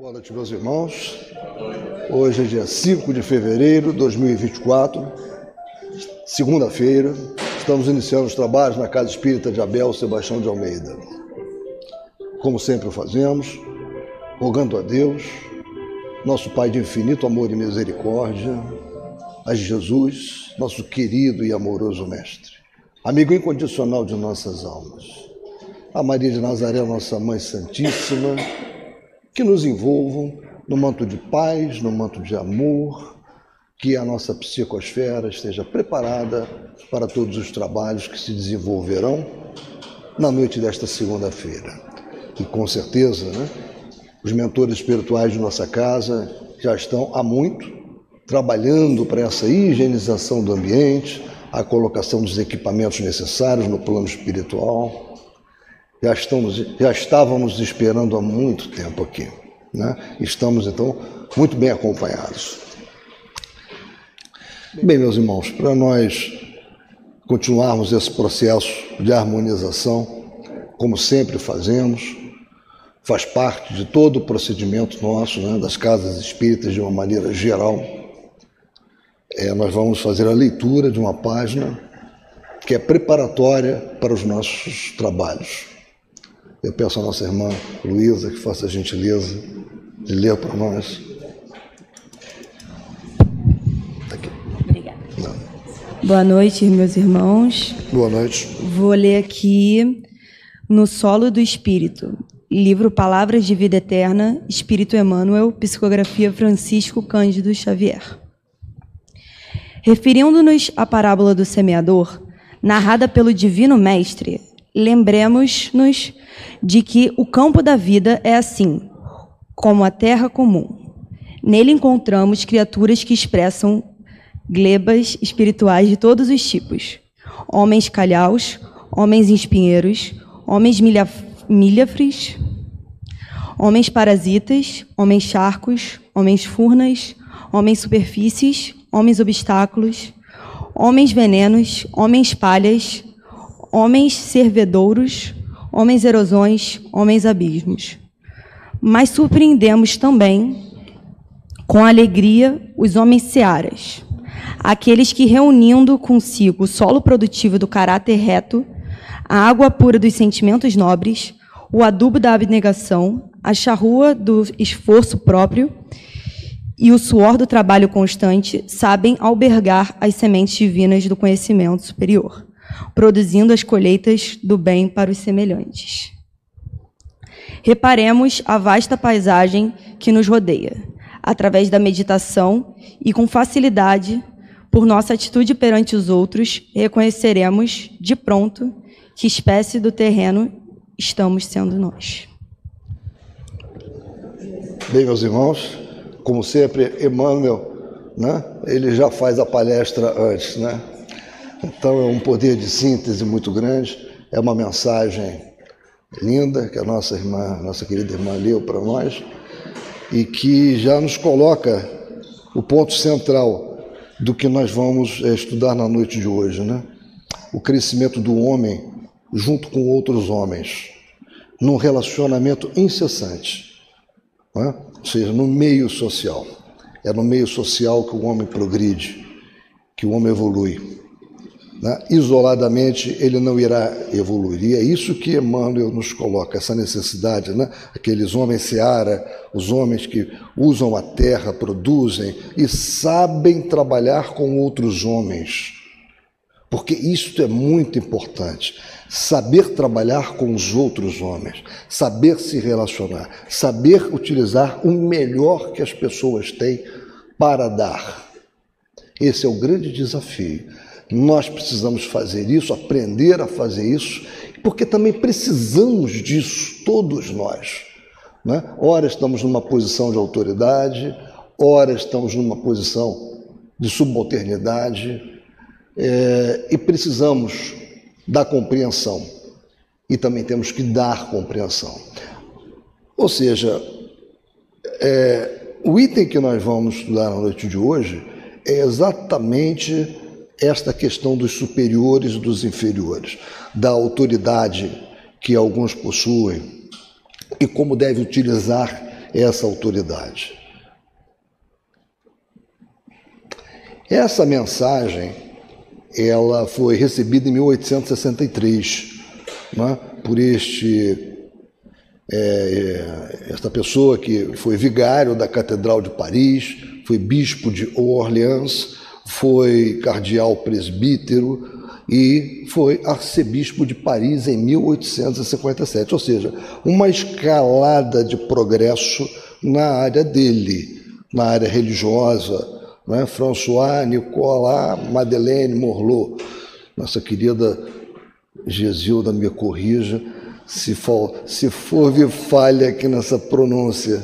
Boa noite, meus irmãos. Hoje é dia 5 de fevereiro de 2024, segunda-feira. Estamos iniciando os trabalhos na Casa Espírita de Abel Sebastião de Almeida. Como sempre o fazemos, rogando a Deus, nosso Pai de infinito amor e misericórdia, a Jesus, nosso querido e amoroso Mestre, amigo incondicional de nossas almas, a Maria de Nazaré, nossa Mãe Santíssima, que nos envolvam no manto de paz, no manto de amor, que a nossa psicosfera esteja preparada para todos os trabalhos que se desenvolverão na noite desta segunda-feira. E com certeza, né, os mentores espirituais de nossa casa já estão há muito trabalhando para essa higienização do ambiente, a colocação dos equipamentos necessários no plano espiritual já, estamos, já estávamos esperando há muito tempo aqui. Né? Estamos, então, muito bem acompanhados. Bem, meus irmãos, para nós continuarmos esse processo de harmonização, como sempre fazemos, faz parte de todo o procedimento nosso, né, das casas espíritas de uma maneira geral. É, nós vamos fazer a leitura de uma página que é preparatória para os nossos trabalhos. Eu peço à nossa irmã Luísa que faça a gentileza de ler para nós. Tá aqui. Obrigada. Não. Boa noite, meus irmãos. Boa noite. Vou ler aqui no Solo do Espírito, livro Palavras de Vida Eterna, Espírito Emmanuel, psicografia Francisco Cândido Xavier. Referindo-nos à parábola do semeador, narrada pelo Divino Mestre, lembremos-nos de que o campo da vida é assim, como a terra comum. Nele encontramos criaturas que expressam glebas espirituais de todos os tipos: homens calhaus, homens espinheiros, homens milhafres, homens parasitas, homens charcos, homens furnas, homens superfícies, homens obstáculos, homens venenos, homens palhas, homens servedouros, homens erosões, homens abismos. Mas surpreendemos também com alegria os homens searas, aqueles que reunindo consigo o solo produtivo do caráter reto, a água pura dos sentimentos nobres, o adubo da abnegação, a charrua do esforço próprio e o suor do trabalho constante, sabem albergar as sementes divinas do conhecimento superior produzindo as colheitas do bem para os semelhantes. Reparemos a vasta paisagem que nos rodeia, através da meditação e com facilidade, por nossa atitude perante os outros, reconheceremos de pronto que espécie do terreno estamos sendo nós. Bem, meus irmãos, como sempre, Emmanuel, né, ele já faz a palestra antes, né? Então é um poder de síntese muito grande, é uma mensagem linda que a nossa irmã, nossa querida irmã leu para nós e que já nos coloca o ponto central do que nós vamos é, estudar na noite de hoje, né? O crescimento do homem junto com outros homens, num relacionamento incessante, né? ou seja, no meio social. É no meio social que o homem progride, que o homem evolui. Né? Isoladamente ele não irá evoluir. E é isso que Emmanuel nos coloca, essa necessidade. Né? Aqueles homens seara, os homens que usam a terra, produzem e sabem trabalhar com outros homens. Porque isso é muito importante. Saber trabalhar com os outros homens, saber se relacionar, saber utilizar o melhor que as pessoas têm para dar. Esse é o grande desafio. Nós precisamos fazer isso, aprender a fazer isso, porque também precisamos disso, todos nós. Né? Ora estamos numa posição de autoridade, ora estamos numa posição de subalternidade, é, e precisamos da compreensão. E também temos que dar compreensão. Ou seja, é, o item que nós vamos estudar na noite de hoje é exatamente esta questão dos superiores e dos inferiores, da autoridade que alguns possuem e como deve utilizar essa autoridade. Essa mensagem ela foi recebida em 1863 né, por este é, esta pessoa que foi vigário da Catedral de Paris, foi bispo de Orleans, foi cardeal presbítero e foi arcebispo de Paris em 1857, ou seja, uma escalada de progresso na área dele, na área religiosa, né? François, Nicolas, Madeleine Morlot, nossa querida Gesilda me corrija se for, se for falha aqui nessa pronúncia.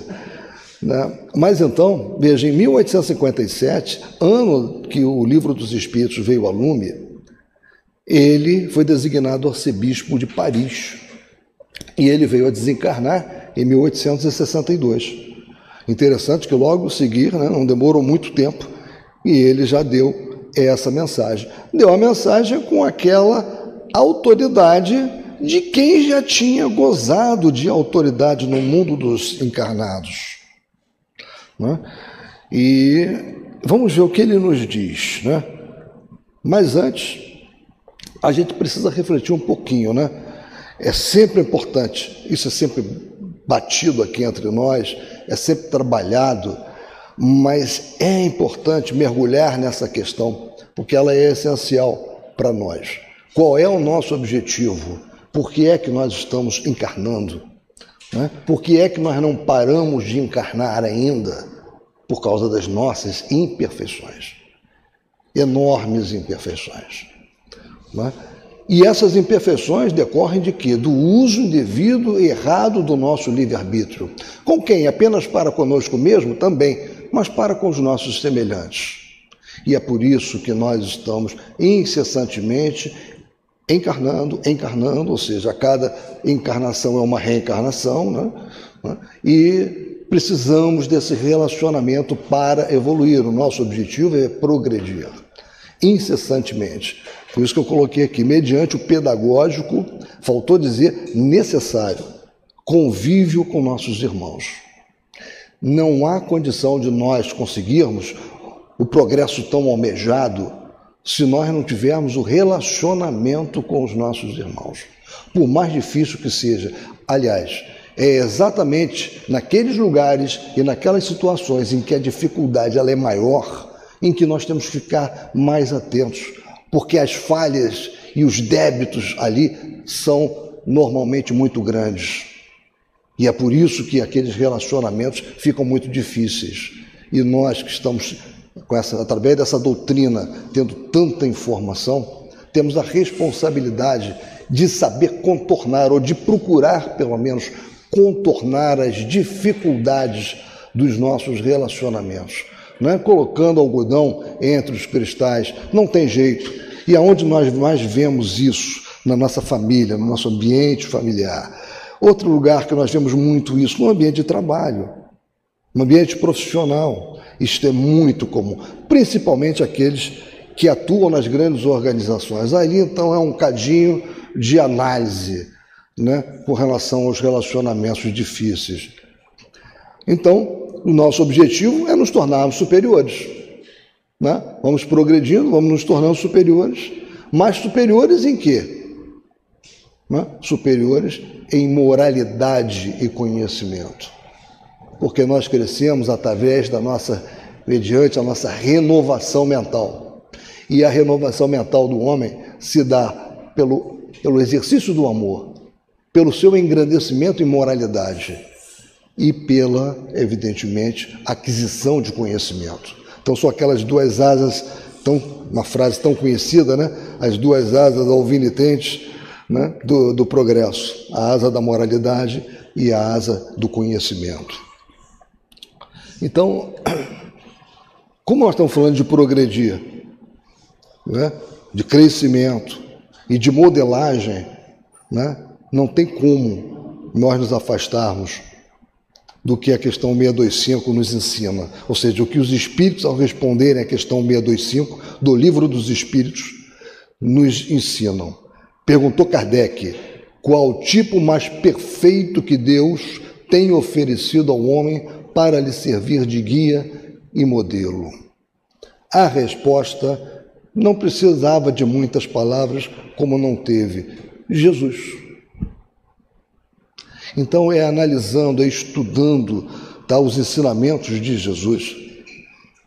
Né? Mas então, veja, em 1857, ano que o Livro dos Espíritos veio a lume, ele foi designado arcebispo de Paris. E ele veio a desencarnar em 1862. Interessante que logo seguir, né, não demorou muito tempo, e ele já deu essa mensagem. Deu a mensagem com aquela autoridade de quem já tinha gozado de autoridade no mundo dos encarnados. Né? E vamos ver o que ele nos diz. Né? Mas antes, a gente precisa refletir um pouquinho. Né? É sempre importante, isso é sempre batido aqui entre nós, é sempre trabalhado mas é importante mergulhar nessa questão, porque ela é essencial para nós. Qual é o nosso objetivo? Por que é que nós estamos encarnando? Né? Por que é que nós não paramos de encarnar ainda? Por causa das nossas imperfeições. Enormes imperfeições. Né? E essas imperfeições decorrem de quê? Do uso indevido e errado do nosso livre-arbítrio. Com quem? Apenas para conosco mesmo? Também mas para com os nossos semelhantes. E é por isso que nós estamos incessantemente encarnando, encarnando, ou seja, cada encarnação é uma reencarnação, né? e precisamos desse relacionamento para evoluir. O nosso objetivo é progredir incessantemente. Por isso que eu coloquei aqui, mediante o pedagógico, faltou dizer necessário, convívio com nossos irmãos. Não há condição de nós conseguirmos o progresso tão almejado se nós não tivermos o relacionamento com os nossos irmãos. Por mais difícil que seja. Aliás, é exatamente naqueles lugares e naquelas situações em que a dificuldade ela é maior, em que nós temos que ficar mais atentos, porque as falhas e os débitos ali são normalmente muito grandes. E é por isso que aqueles relacionamentos ficam muito difíceis. E nós que estamos com essa, através dessa doutrina, tendo tanta informação, temos a responsabilidade de saber contornar ou de procurar, pelo menos, contornar as dificuldades dos nossos relacionamentos. Não é colocando algodão entre os cristais, não tem jeito. E aonde nós mais vemos isso? Na nossa família, no nosso ambiente familiar Outro lugar que nós vemos muito isso no ambiente de trabalho, no ambiente profissional. Isto é muito comum, principalmente aqueles que atuam nas grandes organizações. Aí então é um cadinho de análise né, com relação aos relacionamentos difíceis. Então, o nosso objetivo é nos tornarmos superiores. Né? Vamos progredindo, vamos nos tornando superiores. Mas superiores em quê? Né? Superiores em moralidade e conhecimento. Porque nós crescemos através da nossa, mediante a nossa renovação mental. E a renovação mental do homem se dá pelo, pelo exercício do amor, pelo seu engrandecimento em moralidade e pela, evidentemente, aquisição de conhecimento. Então, são aquelas duas asas, tão, uma frase tão conhecida, né? As duas asas alvinitentes né, do, do progresso, a asa da moralidade e a asa do conhecimento. Então, como nós estamos falando de progredir, né, de crescimento e de modelagem, né, não tem como nós nos afastarmos do que a questão 625 nos ensina. Ou seja, o que os espíritos, ao responderem à questão 625 do livro dos espíritos, nos ensinam. Perguntou Kardec qual o tipo mais perfeito que Deus tem oferecido ao homem para lhe servir de guia e modelo? A resposta não precisava de muitas palavras, como não teve. Jesus. Então é analisando, é estudando tá, os ensinamentos de Jesus,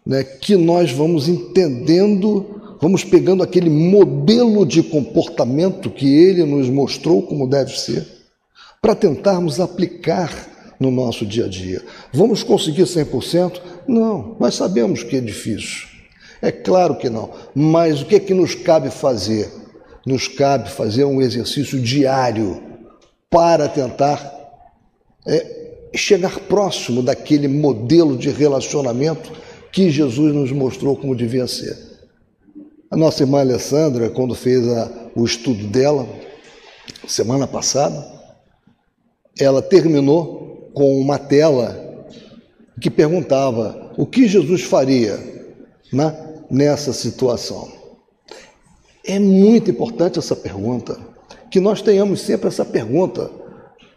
né, que nós vamos entendendo, vamos pegando aquele modelo de comportamento que ele nos mostrou como deve ser, para tentarmos aplicar no nosso dia a dia. Vamos conseguir 100%? Não, nós sabemos que é difícil. É claro que não, mas o que é que nos cabe fazer? Nos cabe fazer um exercício diário para tentar é, chegar próximo daquele modelo de relacionamento que Jesus nos mostrou como devia ser. A nossa irmã Alessandra, quando fez a, o estudo dela, semana passada, ela terminou com uma tela que perguntava o que Jesus faria né? nessa situação? É muito importante essa pergunta, que nós tenhamos sempre essa pergunta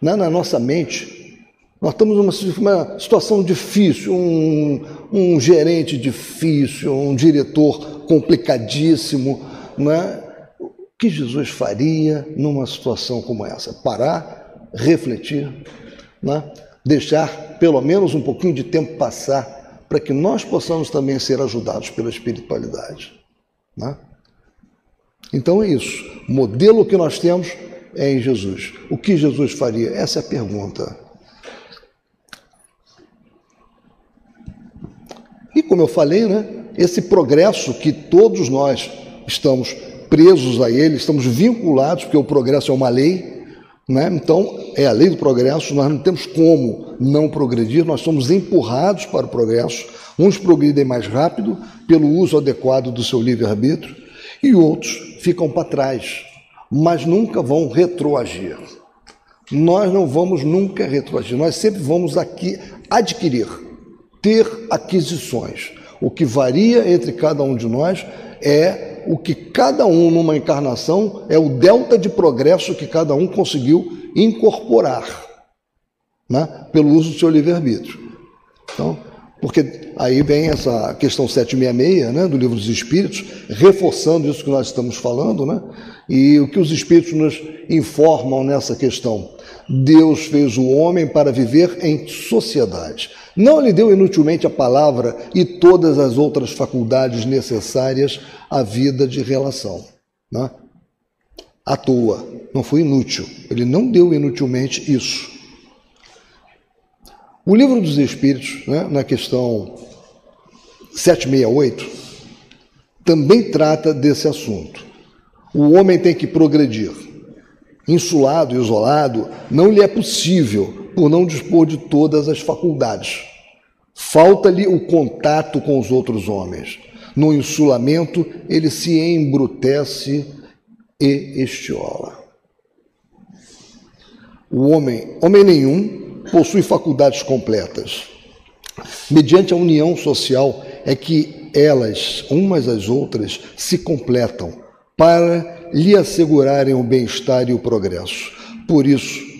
né, na nossa mente. Nós estamos numa situação difícil, um, um gerente difícil, um diretor complicadíssimo. Né? O que Jesus faria numa situação como essa? Parar, refletir, né? deixar pelo menos um pouquinho de tempo passar para que nós possamos também ser ajudados pela espiritualidade. Né? Então é isso. O modelo que nós temos é em Jesus. O que Jesus faria? Essa é a pergunta. E como eu falei, né, esse progresso que todos nós estamos presos a ele, estamos vinculados, porque o progresso é uma lei, né? Então, é a lei do progresso, nós não temos como não progredir, nós somos empurrados para o progresso. Uns progridem mais rápido pelo uso adequado do seu livre-arbítrio e outros ficam para trás, mas nunca vão retroagir. Nós não vamos nunca retroagir, nós sempre vamos aqui adquirir, ter aquisições. O que varia entre cada um de nós é o que cada um numa encarnação é o delta de progresso que cada um conseguiu incorporar né, pelo uso do seu livre-arbítrio. Então, porque aí vem essa questão 766 né, do Livro dos Espíritos, reforçando isso que nós estamos falando, né, e o que os Espíritos nos informam nessa questão. Deus fez o homem para viver em sociedade. Não lhe deu inutilmente a palavra e todas as outras faculdades necessárias à vida de relação. Né? À toa, não foi inútil. Ele não deu inutilmente isso. O livro dos Espíritos, né, na questão 768, também trata desse assunto. O homem tem que progredir. Insulado, isolado, não lhe é possível por não dispor de todas as faculdades. Falta-lhe o contato com os outros homens. No insulamento, ele se embrutece e estiola. O homem, homem nenhum, possui faculdades completas. Mediante a união social é que elas, umas às outras, se completam para lhe assegurarem o bem-estar e o progresso. Por isso,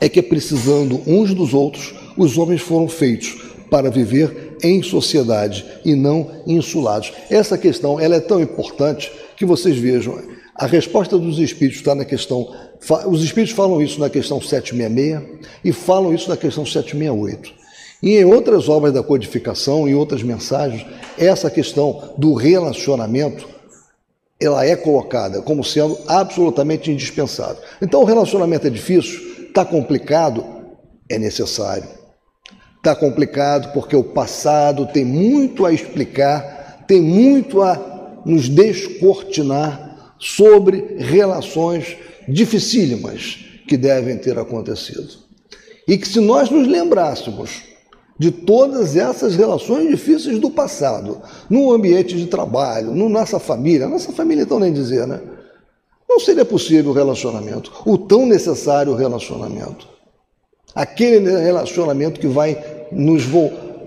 é que, precisando uns dos outros, os homens foram feitos para viver em sociedade e não insulados. Essa questão ela é tão importante que vocês vejam. A resposta dos espíritos está na questão. Os espíritos falam isso na questão 766 e falam isso na questão 768. E em outras obras da codificação, em outras mensagens, essa questão do relacionamento ela é colocada como sendo absolutamente indispensável. Então, o relacionamento é difícil, Está complicado? É necessário. Está complicado porque o passado tem muito a explicar, tem muito a nos descortinar sobre relações dificílimas que devem ter acontecido. E que se nós nos lembrássemos de todas essas relações difíceis do passado, no ambiente de trabalho, na nossa família, nossa família então nem dizer, né? Não seria possível o relacionamento, o tão necessário relacionamento. Aquele relacionamento que vai nos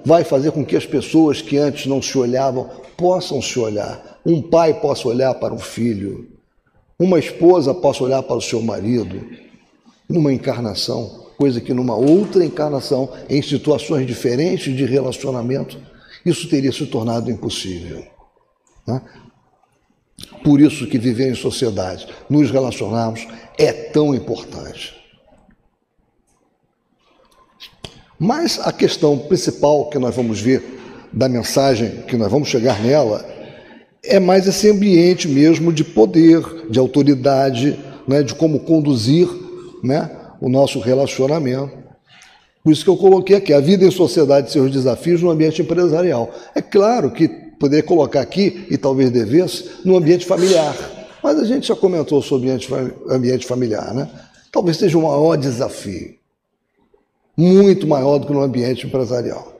vai fazer com que as pessoas que antes não se olhavam possam se olhar. Um pai possa olhar para um filho, uma esposa possa olhar para o seu marido, numa encarnação. coisa que numa outra encarnação, em situações diferentes de relacionamento, isso teria se tornado impossível. Né? Por isso que viver em sociedade, nos relacionarmos, é tão importante. Mas a questão principal que nós vamos ver da mensagem, que nós vamos chegar nela, é mais esse ambiente mesmo de poder, de autoridade, né, de como conduzir né, o nosso relacionamento. Por isso que eu coloquei aqui, a vida em sociedade e seus desafios no ambiente empresarial. É claro que poderia colocar aqui, e talvez devesse, no ambiente familiar. Mas a gente já comentou sobre ambiente, ambiente familiar, né? Talvez seja o maior desafio. Muito maior do que no ambiente empresarial.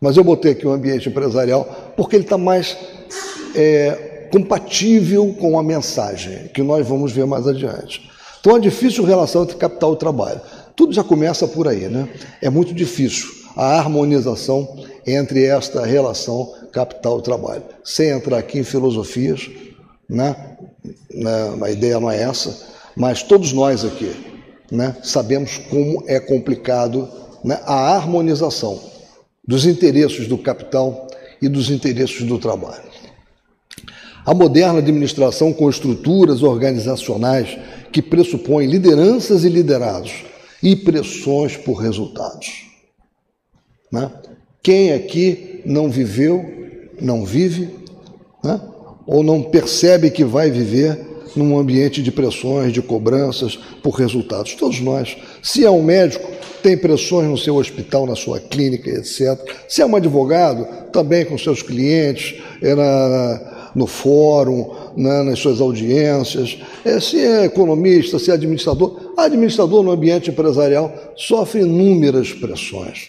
Mas eu botei aqui o ambiente empresarial porque ele está mais é, compatível com a mensagem, que nós vamos ver mais adiante. Então, a difícil relação entre capital e trabalho. Tudo já começa por aí, né? É muito difícil a harmonização entre esta relação capital e trabalho. Sem entrar aqui em filosofias, né? né? A ideia não é essa, mas todos nós aqui né? sabemos como é complicado né? a harmonização dos interesses do capital e dos interesses do trabalho. A moderna administração com estruturas organizacionais que pressupõem lideranças e liderados e pressões por resultados. Né? Quem aqui não viveu, não vive, né? ou não percebe que vai viver num ambiente de pressões, de cobranças por resultados? Todos nós. Se é um médico, tem pressões no seu hospital, na sua clínica, etc. Se é um advogado, também com seus clientes, é na, no fórum, né, nas suas audiências. É, se é economista, se é administrador, administrador no ambiente empresarial sofre inúmeras pressões.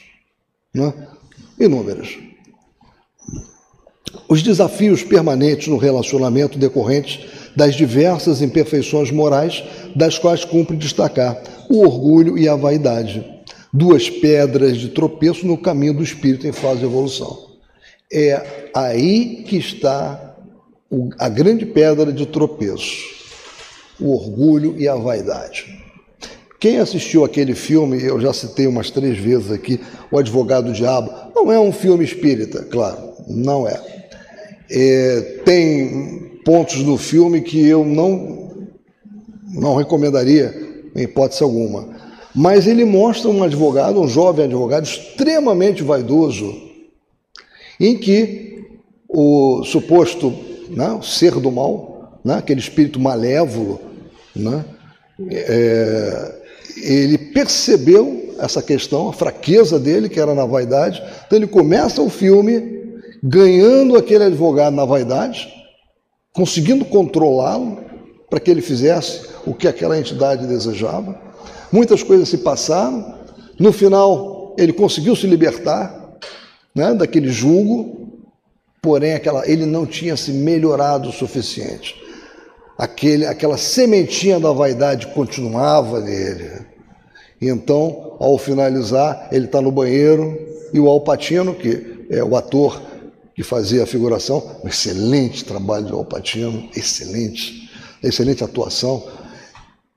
Né? Inúmeras. Os desafios permanentes no relacionamento decorrentes das diversas imperfeições morais, das quais cumpre destacar o orgulho e a vaidade duas pedras de tropeço no caminho do espírito em fase de evolução. É aí que está a grande pedra de tropeço, o orgulho e a vaidade. Quem assistiu aquele filme, eu já citei umas três vezes aqui, O Advogado do Diabo, não é um filme espírita, claro, não é. É tem pontos no filme que eu não, não recomendaria, em hipótese alguma. Mas ele mostra um advogado, um jovem advogado extremamente vaidoso, em que o suposto né, ser do mal, né, aquele espírito malévolo, né, é, ele percebeu essa questão, a fraqueza dele, que era na vaidade, então ele começa o filme ganhando aquele advogado na vaidade, conseguindo controlá-lo para que ele fizesse o que aquela entidade desejava. Muitas coisas se passaram. No final, ele conseguiu se libertar né, daquele julgo, porém aquela, ele não tinha se melhorado o suficiente. Aquele, aquela sementinha da vaidade continuava nele. então, ao finalizar, ele está no banheiro e o Alpatino, que é o ator que fazia a figuração, um excelente trabalho do Alpatino, excelente, excelente atuação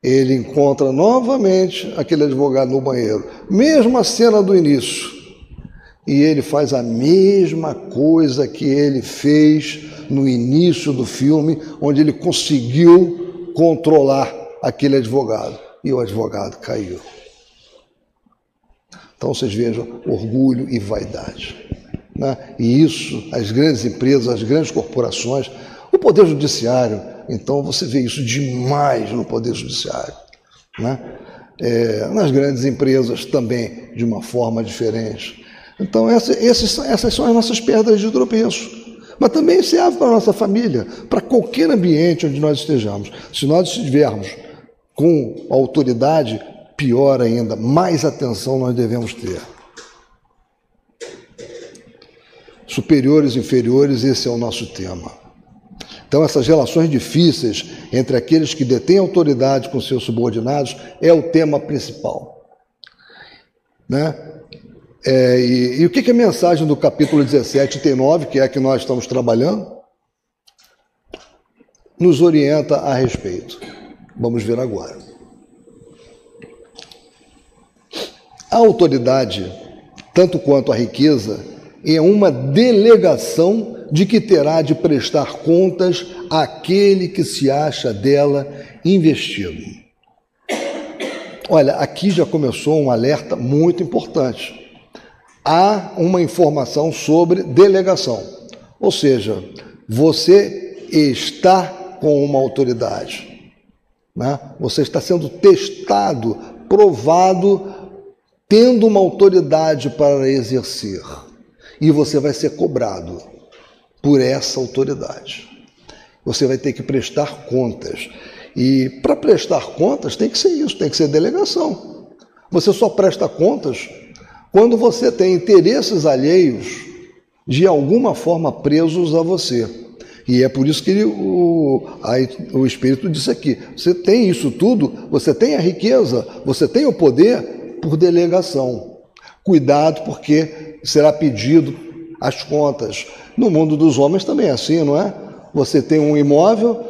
ele encontra novamente aquele advogado no banheiro. Mesma cena do início. E ele faz a mesma coisa que ele fez no início do filme, onde ele conseguiu controlar aquele advogado. E o advogado caiu. Então vocês vejam orgulho e vaidade. Né? E isso, as grandes empresas, as grandes corporações, o Poder Judiciário, então você vê isso demais no Poder Judiciário. Né? É, nas grandes empresas também, de uma forma diferente. Então, essa, esses, essas são as nossas pedras de tropeço. Mas também serve para a nossa família, para qualquer ambiente onde nós estejamos. Se nós estivermos com autoridade, pior ainda, mais atenção nós devemos ter. Superiores, inferiores, esse é o nosso tema. Então, essas relações difíceis entre aqueles que detêm autoridade com seus subordinados é o tema principal. Né? É, e, e, o que, que a mensagem do capítulo 17 tem 9, que é a que nós estamos trabalhando, nos orienta a respeito? Vamos ver agora. A autoridade, tanto quanto a riqueza, é uma delegação de que terá de prestar contas àquele que se acha dela investido. Olha, aqui já começou um alerta muito importante. Há uma informação sobre delegação, ou seja, você está com uma autoridade, né? você está sendo testado, provado, tendo uma autoridade para exercer, e você vai ser cobrado por essa autoridade. Você vai ter que prestar contas. E para prestar contas tem que ser isso, tem que ser delegação. Você só presta contas quando você tem interesses alheios de alguma forma presos a você. E é por isso que ele, o, a, o Espírito disse aqui: você tem isso tudo, você tem a riqueza, você tem o poder por delegação. Cuidado, porque será pedido as contas. No mundo dos homens também é assim, não é? Você tem um imóvel,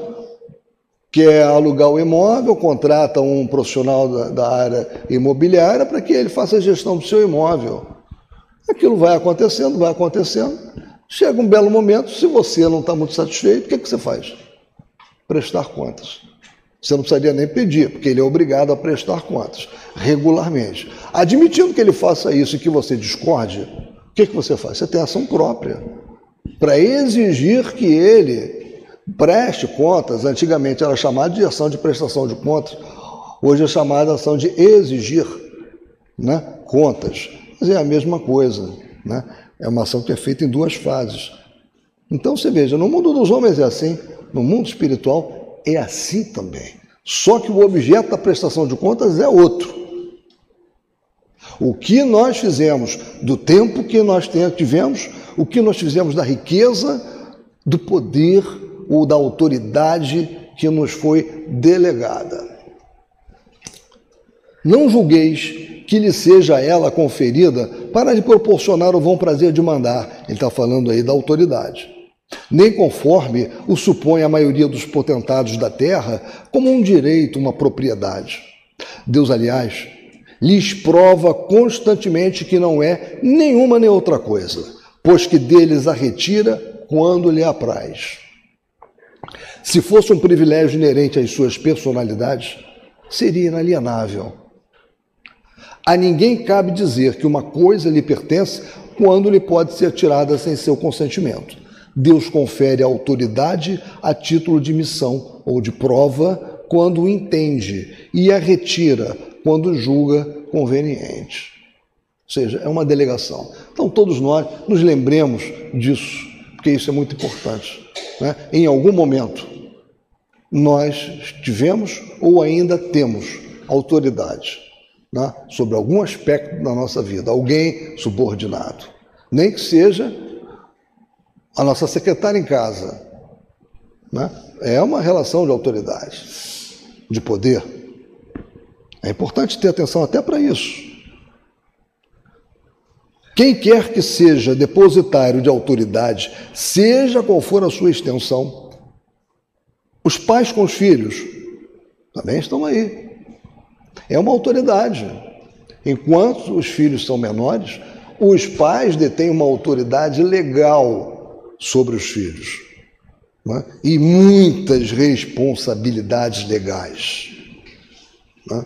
quer alugar o imóvel, contrata um profissional da, da área imobiliária para que ele faça a gestão do seu imóvel. Aquilo vai acontecendo, vai acontecendo. Chega um belo momento, se você não está muito satisfeito, o que, é que você faz? Prestar contas. Você não precisaria nem pedir, porque ele é obrigado a prestar contas regularmente. Admitindo que ele faça isso e que você discorde, o que, que você faz? Você tem ação própria para exigir que ele preste contas, antigamente era chamado de ação de prestação de contas, hoje é chamada ação de exigir né, contas. Mas é a mesma coisa, né? é uma ação que é feita em duas fases. Então você veja, no mundo dos homens é assim, no mundo espiritual é assim também. Só que o objeto da prestação de contas é outro. O que nós fizemos do tempo que nós tivemos, o que nós fizemos da riqueza, do poder ou da autoridade que nos foi delegada. Não julgueis que lhe seja ela conferida para lhe proporcionar o bom prazer de mandar. Ele está falando aí da autoridade. Nem conforme o supõe a maioria dos potentados da terra, como um direito, uma propriedade. Deus, aliás, lhes prova constantemente que não é nenhuma nem outra coisa, pois que deles a retira quando lhe apraz. Se fosse um privilégio inerente às suas personalidades, seria inalienável. A ninguém cabe dizer que uma coisa lhe pertence quando lhe pode ser tirada sem seu consentimento. Deus confere autoridade a título de missão ou de prova quando entende e a retira quando julga conveniente. Ou seja, é uma delegação. Então, todos nós nos lembremos disso, porque isso é muito importante. Né? Em algum momento, nós tivemos ou ainda temos autoridade né, sobre algum aspecto da nossa vida, alguém subordinado. Nem que seja a nossa secretária em casa. Né? É uma relação de autoridade, de poder. É importante ter atenção até para isso. Quem quer que seja depositário de autoridade, seja qual for a sua extensão, os pais com os filhos também estão aí. É uma autoridade. Enquanto os filhos são menores, os pais detêm uma autoridade legal sobre os filhos né? e muitas responsabilidades legais. Né?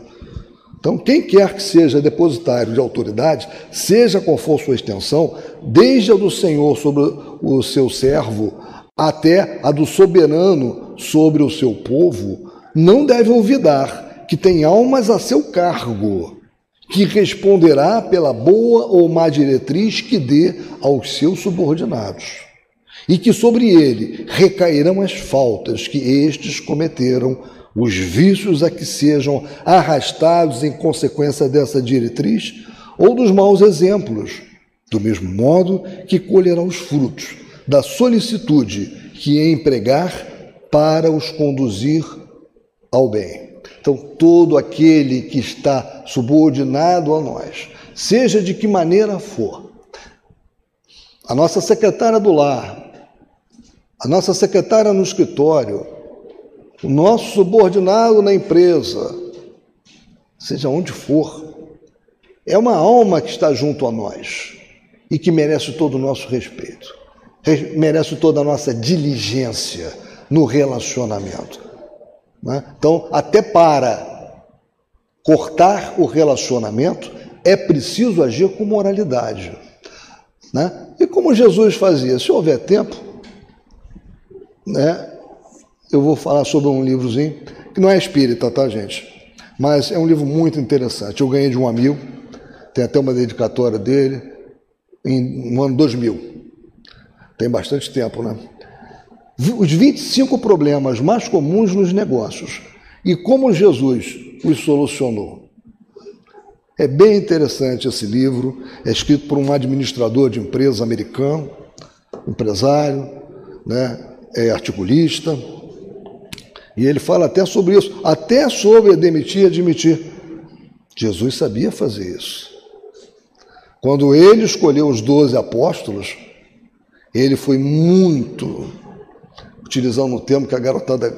Então, quem quer que seja depositário de autoridade, seja qual for sua extensão, desde a do Senhor sobre o seu servo até a do soberano sobre o seu povo, não deve olvidar que tem almas a seu cargo, que responderá pela boa ou má diretriz que dê aos seus subordinados, e que sobre ele recairão as faltas que estes cometeram, os vícios a que sejam arrastados em consequência dessa diretriz, ou dos maus exemplos, do mesmo modo que colherá os frutos da solicitude que empregar para os conduzir ao bem. Então, todo aquele que está subordinado a nós, seja de que maneira for, a nossa secretária do lar, a nossa secretária no escritório, o nosso subordinado na empresa, seja onde for, é uma alma que está junto a nós e que merece todo o nosso respeito, merece toda a nossa diligência no relacionamento. Né? Então, até para cortar o relacionamento, é preciso agir com moralidade. Né? E como Jesus fazia? Se houver tempo, né, eu vou falar sobre um livrozinho, que não é espírita, tá, gente? Mas é um livro muito interessante. Eu ganhei de um amigo, tem até uma dedicatória dele, em, no ano 2000. Tem bastante tempo, né? Os 25 problemas mais comuns nos negócios e como Jesus os solucionou. É bem interessante esse livro, é escrito por um administrador de empresa americano, empresário, né, é articulista, e ele fala até sobre isso, até sobre demitir e admitir. Jesus sabia fazer isso. Quando ele escolheu os doze apóstolos, ele foi muito, utilizando um termo que a garotada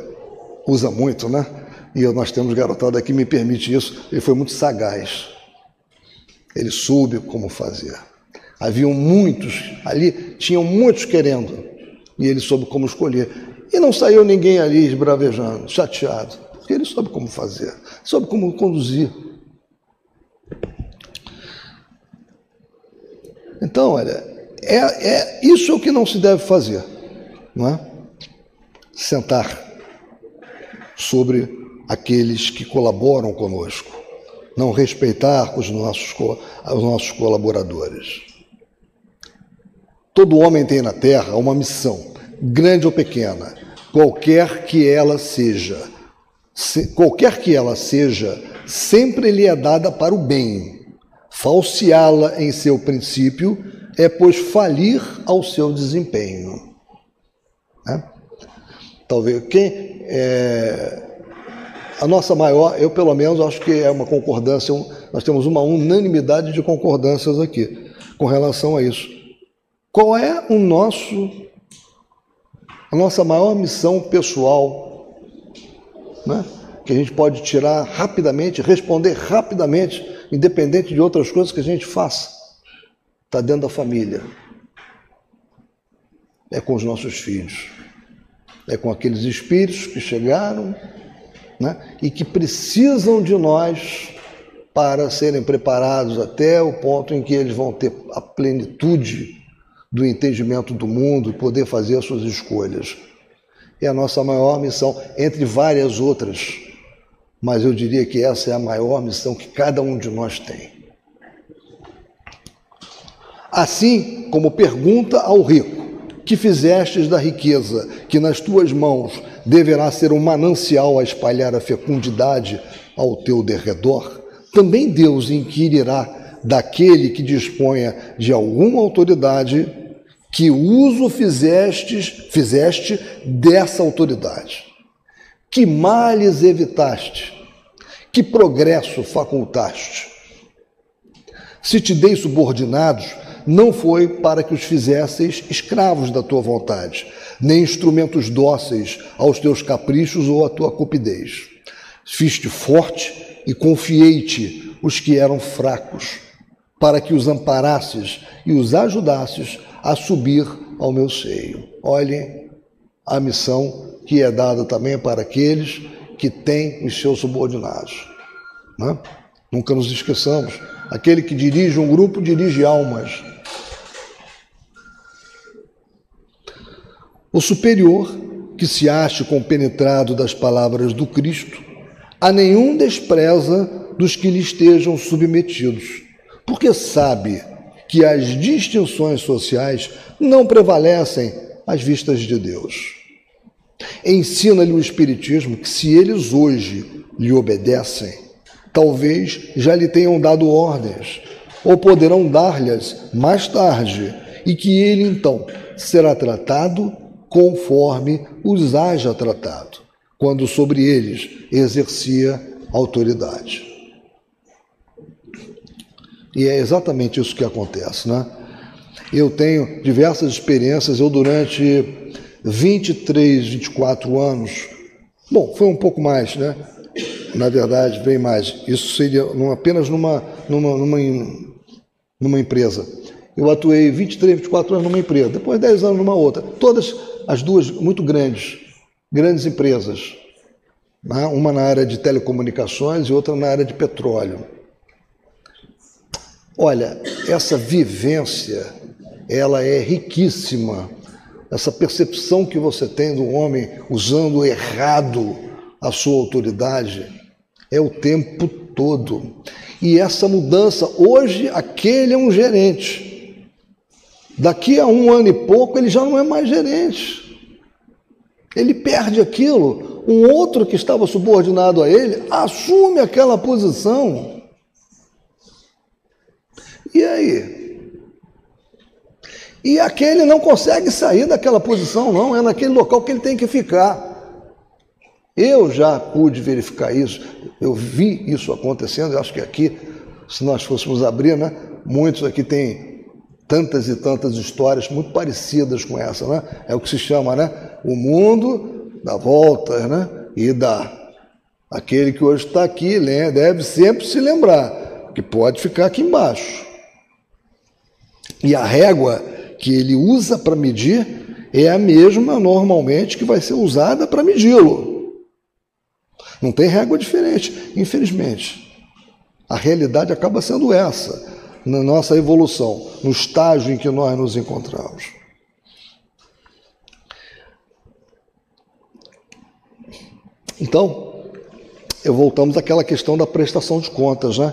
usa muito, né? E nós temos garotada que me permite isso, ele foi muito sagaz. Ele soube como fazer. Haviam muitos ali, tinham muitos querendo, e ele soube como escolher. E não saiu ninguém ali esbravejando, chateado, porque ele soube como fazer, soube como conduzir. Então, olha, é, é isso é o que não se deve fazer, não é? Sentar sobre aqueles que colaboram conosco não respeitar os nossos, os nossos colaboradores. Todo homem tem na terra uma missão, grande ou pequena, qualquer que ela seja. Se, qualquer que ela seja, sempre lhe é dada para o bem. Falseá-la em seu princípio é, pois, falir ao seu desempenho. Né? Talvez quem é, a nossa maior, eu pelo menos acho que é uma concordância, nós temos uma unanimidade de concordâncias aqui com relação a isso. Qual é o nosso, a nossa maior missão pessoal, né? que a gente pode tirar rapidamente, responder rapidamente, independente de outras coisas que a gente faça? Está dentro da família, é com os nossos filhos, é com aqueles espíritos que chegaram né, e que precisam de nós para serem preparados até o ponto em que eles vão ter a plenitude do entendimento do mundo e poder fazer as suas escolhas. É a nossa maior missão, entre várias outras, mas eu diria que essa é a maior missão que cada um de nós tem. Assim como pergunta ao rico: que fizestes da riqueza que nas tuas mãos deverá ser um manancial a espalhar a fecundidade ao teu derredor, também Deus inquirirá daquele que disponha de alguma autoridade que uso fizestes, fizeste dessa autoridade. Que males evitaste? Que progresso facultaste? Se te dei subordinados, não foi para que os fizesseis escravos da tua vontade, nem instrumentos dóceis aos teus caprichos ou à tua cupidez. Fiz-te forte e confiei-te os que eram fracos, para que os amparasses e os ajudasses a subir ao meu seio. Olhem a missão que é dada também para aqueles que têm os seus subordinados. Né? Nunca nos esqueçamos. Aquele que dirige um grupo dirige almas. O superior, que se ache compenetrado das palavras do Cristo, a nenhum despreza dos que lhe estejam submetidos, porque sabe que as distinções sociais não prevalecem às vistas de Deus. Ensina-lhe o Espiritismo que, se eles hoje lhe obedecem, talvez já lhe tenham dado ordens, ou poderão dar-lhes mais tarde, e que ele então será tratado conforme os haja tratado, quando sobre eles exercia autoridade. E é exatamente isso que acontece, né? Eu tenho diversas experiências, eu durante 23, 24 anos, bom, foi um pouco mais, né? Na verdade, bem mais. Isso seria apenas numa numa, numa, numa empresa. Eu atuei 23, 24 anos numa empresa, depois 10 anos numa outra. Todas as duas muito grandes, grandes empresas. Né? Uma na área de telecomunicações e outra na área de petróleo. Olha, essa vivência, ela é riquíssima. Essa percepção que você tem do homem usando errado a sua autoridade é o tempo todo. E essa mudança, hoje aquele é um gerente. Daqui a um ano e pouco ele já não é mais gerente. Ele perde aquilo. Um outro que estava subordinado a ele assume aquela posição. E aí? E aquele não consegue sair daquela posição, não, é naquele local que ele tem que ficar. Eu já pude verificar isso, eu vi isso acontecendo, eu acho que aqui, se nós fôssemos abrir, né, muitos aqui têm tantas e tantas histórias muito parecidas com essa, né? É o que se chama, né? O mundo da volta, né? E da aquele que hoje está aqui, deve sempre se lembrar que pode ficar aqui embaixo. E a régua que ele usa para medir é a mesma normalmente que vai ser usada para medi-lo. Não tem régua diferente, infelizmente. A realidade acaba sendo essa na nossa evolução, no estágio em que nós nos encontramos. Então, voltamos àquela questão da prestação de contas, né?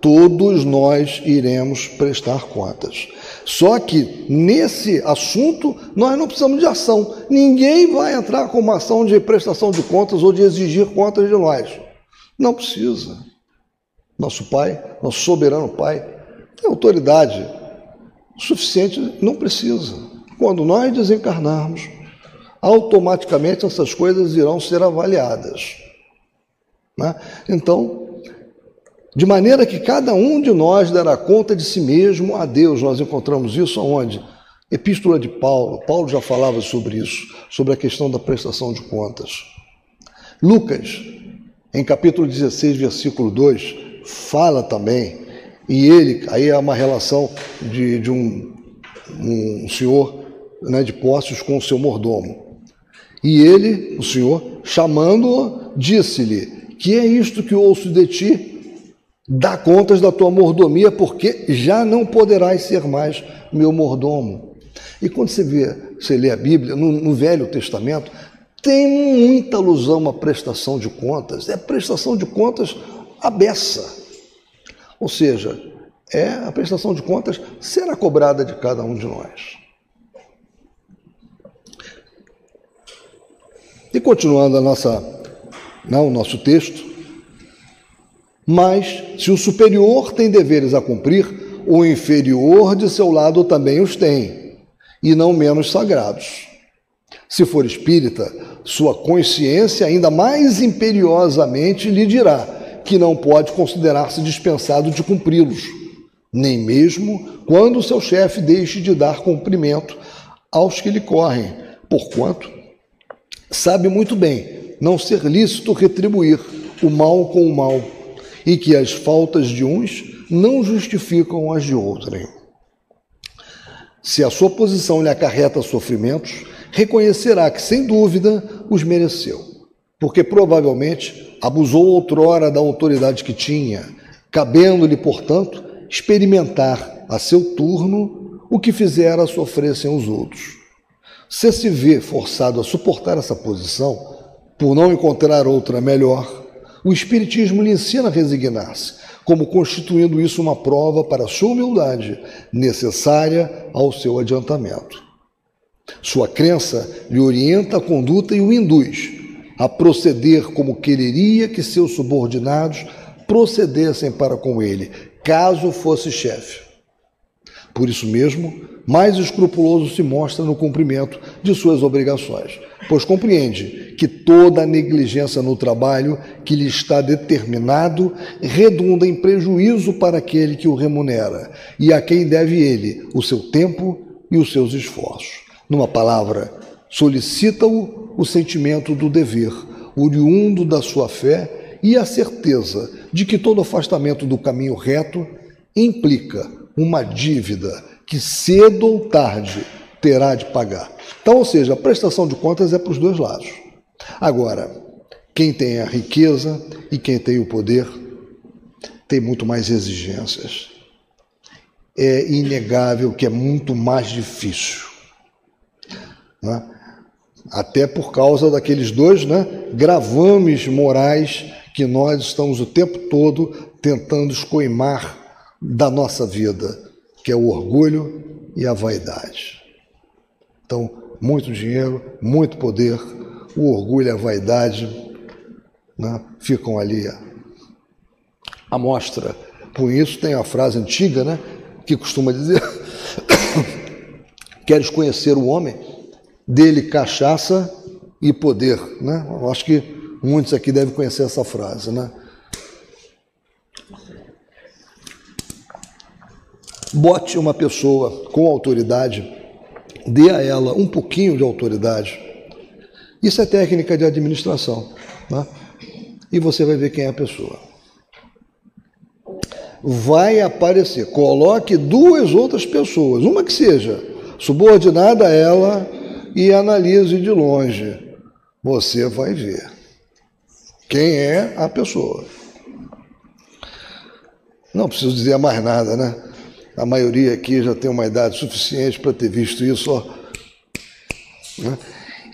Todos nós iremos prestar contas. Só que nesse assunto nós não precisamos de ação. Ninguém vai entrar com uma ação de prestação de contas ou de exigir contas de nós. Não precisa. Nosso Pai, nosso soberano Pai, tem autoridade suficiente, não precisa. Quando nós desencarnarmos, automaticamente essas coisas irão ser avaliadas. Né? Então, de maneira que cada um de nós dará conta de si mesmo a Deus. Nós encontramos isso aonde? Epístola de Paulo. Paulo já falava sobre isso, sobre a questão da prestação de contas. Lucas, em capítulo 16, versículo 2, fala também, e ele, aí é uma relação de, de um, um senhor né, de posses com o seu mordomo. E ele, o senhor, chamando-o, disse-lhe: Que é isto que ouço de ti? Dá contas da tua mordomia, porque já não poderás ser mais meu mordomo. E quando você vê, você lê a Bíblia, no, no Velho Testamento, tem muita alusão à prestação de contas. É prestação de contas à beça. Ou seja, é a prestação de contas será cobrada de cada um de nós. E continuando a nossa, não, o nosso texto, mas, se o superior tem deveres a cumprir, o inferior de seu lado também os tem, e não menos sagrados. Se for espírita, sua consciência ainda mais imperiosamente lhe dirá que não pode considerar-se dispensado de cumpri-los, nem mesmo quando seu chefe deixe de dar cumprimento aos que lhe correm, porquanto sabe muito bem não ser lícito retribuir o mal com o mal e que as faltas de uns não justificam as de outrem. Se a sua posição lhe acarreta sofrimentos, reconhecerá que, sem dúvida, os mereceu, porque provavelmente abusou outrora da autoridade que tinha, cabendo-lhe, portanto, experimentar a seu turno o que fizera sofressem os outros. Se se vê forçado a suportar essa posição, por não encontrar outra melhor, o Espiritismo lhe ensina a resignar-se, como constituindo isso uma prova para sua humildade, necessária ao seu adiantamento. Sua crença lhe orienta a conduta e o induz a proceder como quereria que seus subordinados procedessem para com ele, caso fosse chefe. Por isso mesmo, mais escrupuloso se mostra no cumprimento de suas obrigações, pois compreende que toda negligência no trabalho que lhe está determinado redunda em prejuízo para aquele que o remunera e a quem deve ele o seu tempo e os seus esforços. Numa palavra, solicita-o o sentimento do dever, oriundo da sua fé e a certeza de que todo afastamento do caminho reto implica uma dívida que cedo ou tarde terá de pagar. Então, ou seja, a prestação de contas é para os dois lados. Agora, quem tem a riqueza e quem tem o poder tem muito mais exigências. É inegável que é muito mais difícil. Né? Até por causa daqueles dois né, gravames morais que nós estamos o tempo todo tentando escoimar da nossa vida, que é o orgulho e a vaidade. Então, muito dinheiro, muito poder, o orgulho e a vaidade né, ficam ali à mostra. Por isso tem a frase antiga, né, que costuma dizer: Queres conhecer o homem? Dele cachaça e poder. Né? Eu acho que muitos aqui devem conhecer essa frase. Né? Bote uma pessoa com autoridade, dê a ela um pouquinho de autoridade. Isso é técnica de administração. Né? E você vai ver quem é a pessoa. Vai aparecer. Coloque duas outras pessoas, uma que seja subordinada a ela e analise de longe. Você vai ver quem é a pessoa. Não preciso dizer mais nada, né? A maioria aqui já tem uma idade suficiente para ter visto isso. Ó. Né?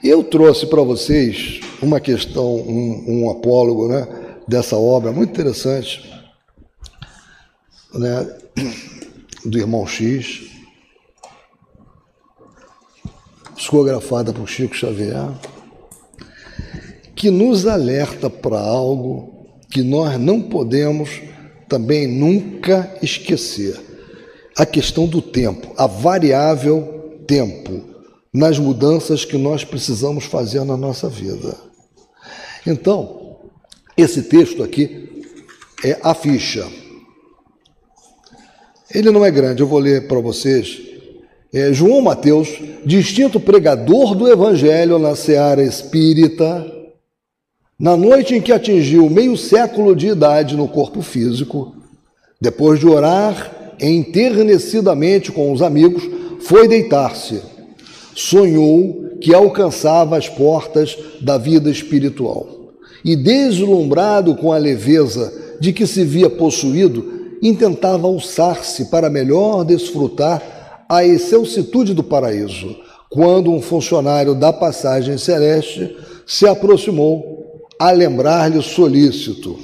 Eu trouxe para vocês uma questão, um, um apólogo né, dessa obra muito interessante, né, do irmão X, psicografada por Chico Xavier, que nos alerta para algo que nós não podemos também nunca esquecer a questão do tempo, a variável tempo, nas mudanças que nós precisamos fazer na nossa vida. Então, esse texto aqui é a ficha. Ele não é grande, eu vou ler para vocês. É João Mateus, distinto pregador do Evangelho na seara espírita, na noite em que atingiu meio século de idade no corpo físico, depois de orar enternecidamente com os amigos, foi deitar-se. Sonhou que alcançava as portas da vida espiritual. E, deslumbrado com a leveza de que se via possuído, intentava alçar-se para melhor desfrutar a excelsitude do paraíso, quando um funcionário da passagem celeste se aproximou a lembrar-lhe solícito: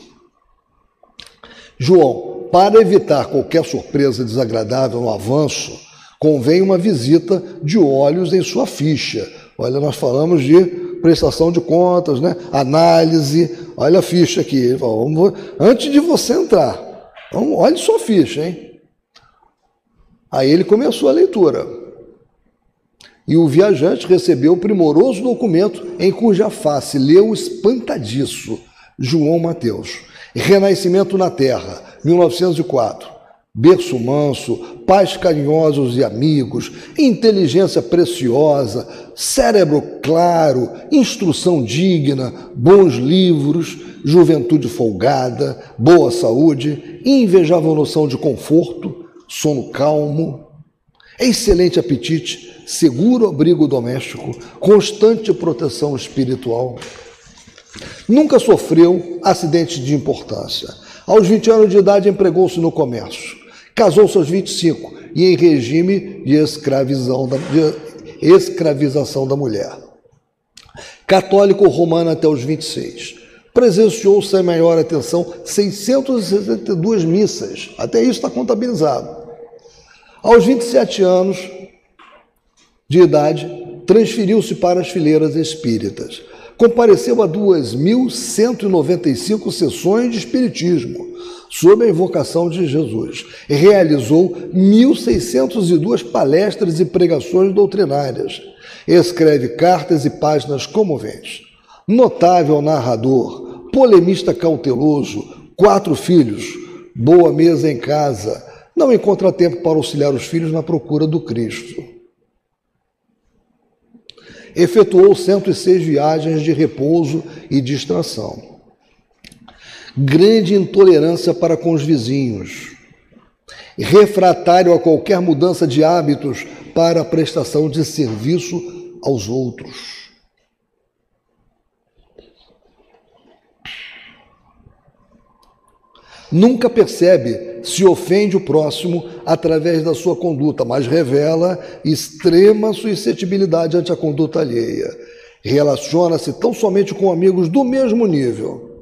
João, para evitar qualquer surpresa desagradável no avanço, convém uma visita de olhos em sua ficha. Olha, nós falamos de prestação de contas, né? análise. Olha a ficha aqui. Vamos, antes de você entrar, vamos, olhe sua ficha, hein? Aí ele começou a leitura. E o viajante recebeu o primoroso documento em cuja face leu espantadiço João Mateus. Renascimento na Terra, 1904. Berço manso, pais carinhosos e amigos, inteligência preciosa, cérebro claro, instrução digna, bons livros, juventude folgada, boa saúde, invejável noção de conforto, sono calmo, excelente apetite, seguro abrigo doméstico, constante proteção espiritual. Nunca sofreu acidente de importância aos 20 anos de idade, empregou-se no comércio. Casou-se aos 25 e em regime de, escravização da, de escravização da mulher. Católico romano até os 26. Presenciou sem maior atenção 662 missas. Até isso está contabilizado. Aos 27 anos de idade, transferiu-se para as fileiras espíritas compareceu a 2.195 sessões de Espiritismo, sob a invocação de Jesus. Realizou 1.602 palestras e pregações doutrinárias. Escreve cartas e páginas comoventes. Notável narrador, polemista cauteloso, quatro filhos, boa mesa em casa, não encontra tempo para auxiliar os filhos na procura do Cristo efetuou 106 viagens de repouso e distração. Grande intolerância para com os vizinhos, refratário a qualquer mudança de hábitos para a prestação de serviço aos outros. Nunca percebe se ofende o próximo através da sua conduta, mas revela extrema suscetibilidade ante a conduta alheia. Relaciona-se tão somente com amigos do mesmo nível.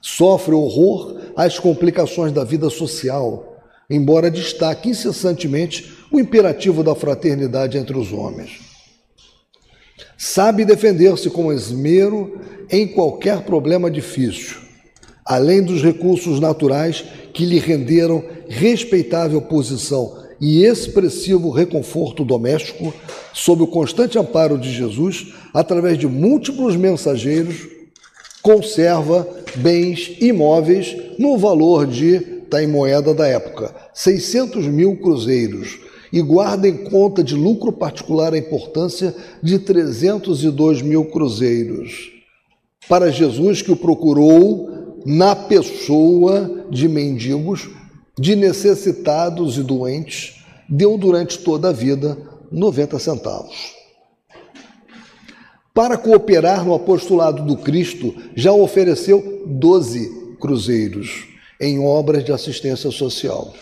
Sofre horror às complicações da vida social, embora destaque incessantemente o imperativo da fraternidade entre os homens. Sabe defender-se com esmero em qualquer problema difícil além dos recursos naturais que lhe renderam respeitável posição e expressivo reconforto doméstico, sob o constante amparo de Jesus, através de múltiplos mensageiros, conserva bens imóveis no valor de, está em moeda da época, 600 mil cruzeiros, e guarda em conta de lucro particular a importância de 302 mil cruzeiros. Para Jesus, que o procurou na pessoa de mendigos, de necessitados e doentes, deu durante toda a vida 90 centavos. Para cooperar no apostolado do Cristo, já ofereceu 12 cruzeiros em obras de assistência social.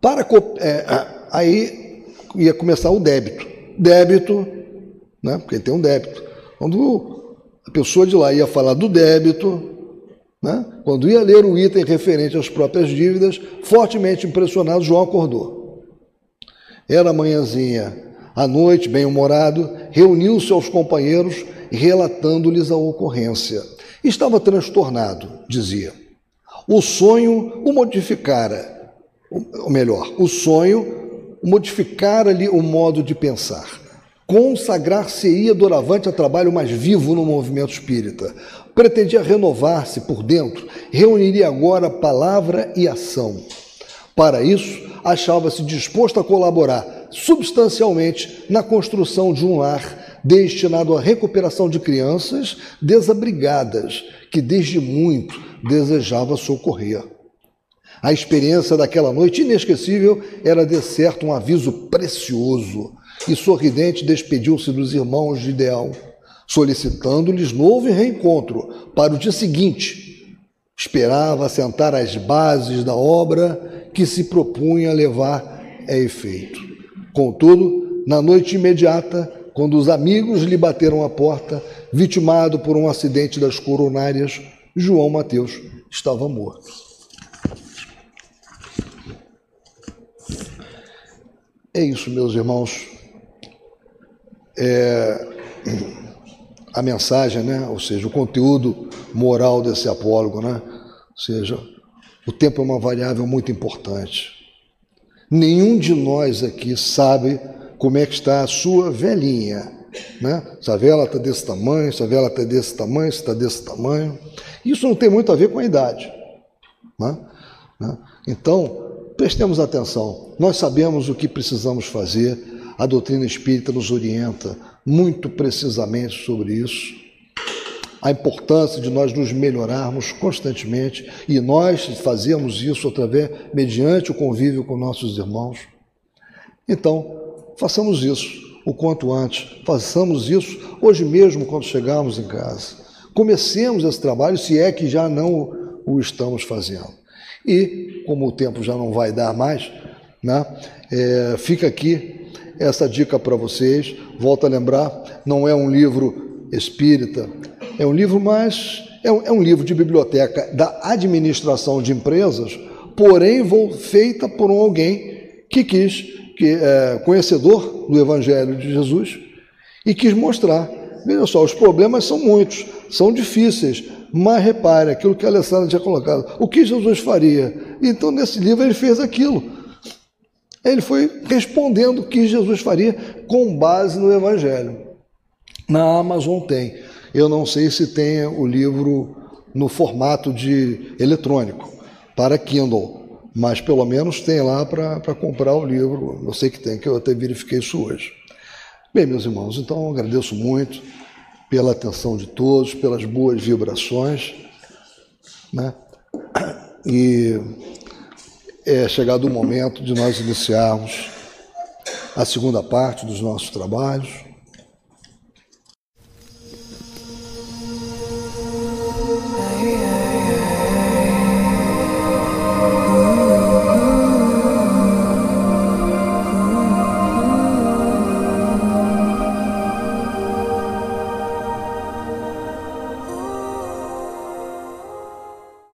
Para é, aí ia começar o débito. Débito, né? Porque tem um débito. Quando a pessoa de lá ia falar do débito, né? quando ia ler o item referente às próprias dívidas, fortemente impressionado, João acordou. Era manhãzinha, à noite, bem-humorado, reuniu-se aos companheiros, relatando-lhes a ocorrência. Estava transtornado, dizia. O sonho o modificara, ou melhor, o sonho modificara-lhe o modo de pensar consagrar-se-ia doravante a trabalho mais vivo no movimento espírita. Pretendia renovar-se por dentro, reuniria agora palavra e ação. Para isso, achava-se disposto a colaborar substancialmente na construção de um lar destinado à recuperação de crianças desabrigadas que desde muito desejava socorrer. A experiência daquela noite inesquecível era de certo um aviso precioso e sorridente despediu-se dos irmãos de Ideal, solicitando-lhes novo reencontro para o dia seguinte. Esperava assentar as bases da obra que se propunha levar a efeito. Contudo, na noite imediata, quando os amigos lhe bateram a porta, vitimado por um acidente das coronárias, João Mateus estava morto. É isso, meus irmãos é, a mensagem, né? ou seja, o conteúdo moral desse apólogo, né? ou seja, o tempo é uma variável muito importante. Nenhum de nós aqui sabe como é que está a sua velhinha. Né? Se a vela está desse tamanho, se a vela está desse tamanho, se está desse tamanho. Isso não tem muito a ver com a idade. Né? né? Então, prestemos atenção. Nós sabemos o que precisamos fazer a doutrina espírita nos orienta muito precisamente sobre isso. A importância de nós nos melhorarmos constantemente e nós fazemos isso através, mediante o convívio com nossos irmãos. Então, façamos isso o quanto antes, façamos isso hoje mesmo quando chegarmos em casa. Comecemos esse trabalho, se é que já não o estamos fazendo. E, como o tempo já não vai dar mais, né, é, fica aqui essa dica para vocês. Volto a lembrar, não é um livro espírita, é um livro mais. É um, é um livro de biblioteca da administração de empresas, porém feita por um alguém que quis, que é conhecedor do Evangelho de Jesus e quis mostrar. Veja só, os problemas são muitos, são difíceis, mas repare aquilo que a Alessandra tinha colocado. O que Jesus faria? Então, nesse livro, ele fez aquilo. Ele foi respondendo o que Jesus faria com base no Evangelho. Na Amazon tem. Eu não sei se tem o livro no formato de eletrônico para Kindle, mas pelo menos tem lá para comprar o livro. Eu sei que tem, que eu até verifiquei isso hoje. Bem, meus irmãos, então agradeço muito pela atenção de todos, pelas boas vibrações. Né? E é chegado o momento de nós iniciarmos a segunda parte dos nossos trabalhos